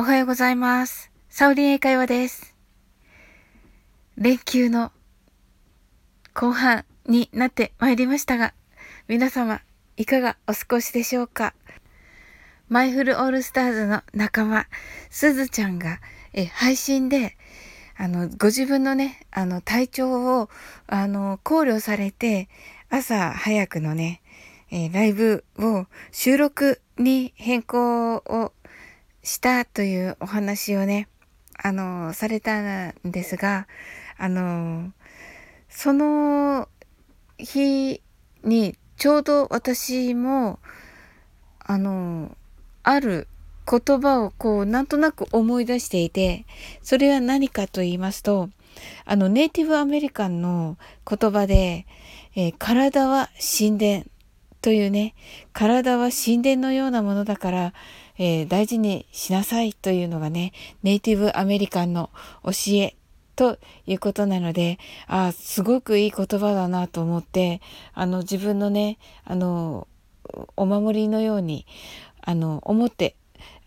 おはようございます。サウリン英会話です。連休の後半になってまいりましたが、皆様いかがお過ごしでしょうか？マイフルオールスターズの仲間、すずちゃんがえ配信で、あの、ご自分のね、あの、体調を、あの、考慮されて、朝早くのね、えー、ライブを収録に変更をしたというお話をね、あの、されたんですが、あの、その日にちょうど私も、あの、ある言葉をこう、なんとなく思い出していて、それは何かと言いますと、あの、ネイティブアメリカンの言葉で、えー、体は神殿というね、体は神殿のようなものだから、えー、大事にしなさいというのがね、ネイティブアメリカンの教えということなので、あすごくいい言葉だなと思って、あの、自分のね、あの、お守りのように、あの、思って、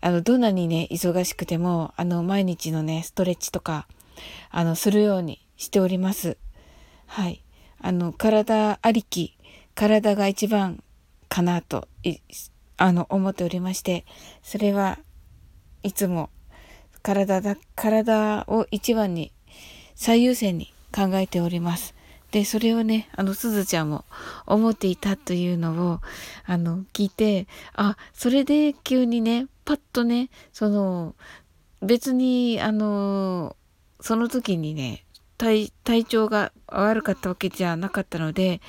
あの、どんなにね、忙しくても、あの、毎日のね、ストレッチとか、あの、するようにしております。はい。あの、体ありき、体が一番かなと、あの、思っておりまして、それはいつも体だ、体を一番に、最優先に考えております。で、それをね、あの、すずちゃんも思っていたというのを、あの、聞いて、あ、それで急にね、パッとね、その、別に、あの、その時にね、体、体調が悪かったわけじゃなかったので、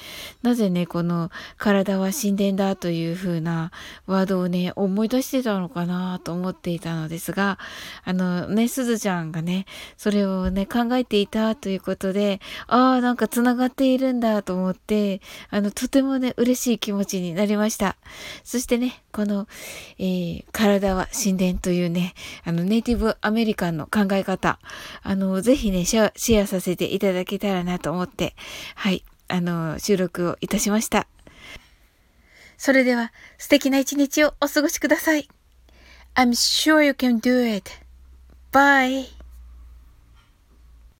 なぜね、この体は神殿だという風なワードをね、思い出してたのかなと思っていたのですが、あのね、すずちゃんがね、それをね、考えていたということで、ああ、なんか繋がっているんだと思って、あの、とてもね、嬉しい気持ちになりました。そしてね、この、えー、体は神殿というね、あの、ネイティブアメリカンの考え方、あの、ぜひね、シェアさせていただけたらなと思って、はい、あの、収録をいたしました。それでは、素敵な一日をお過ごしください。I'm sure you can do it. Bye.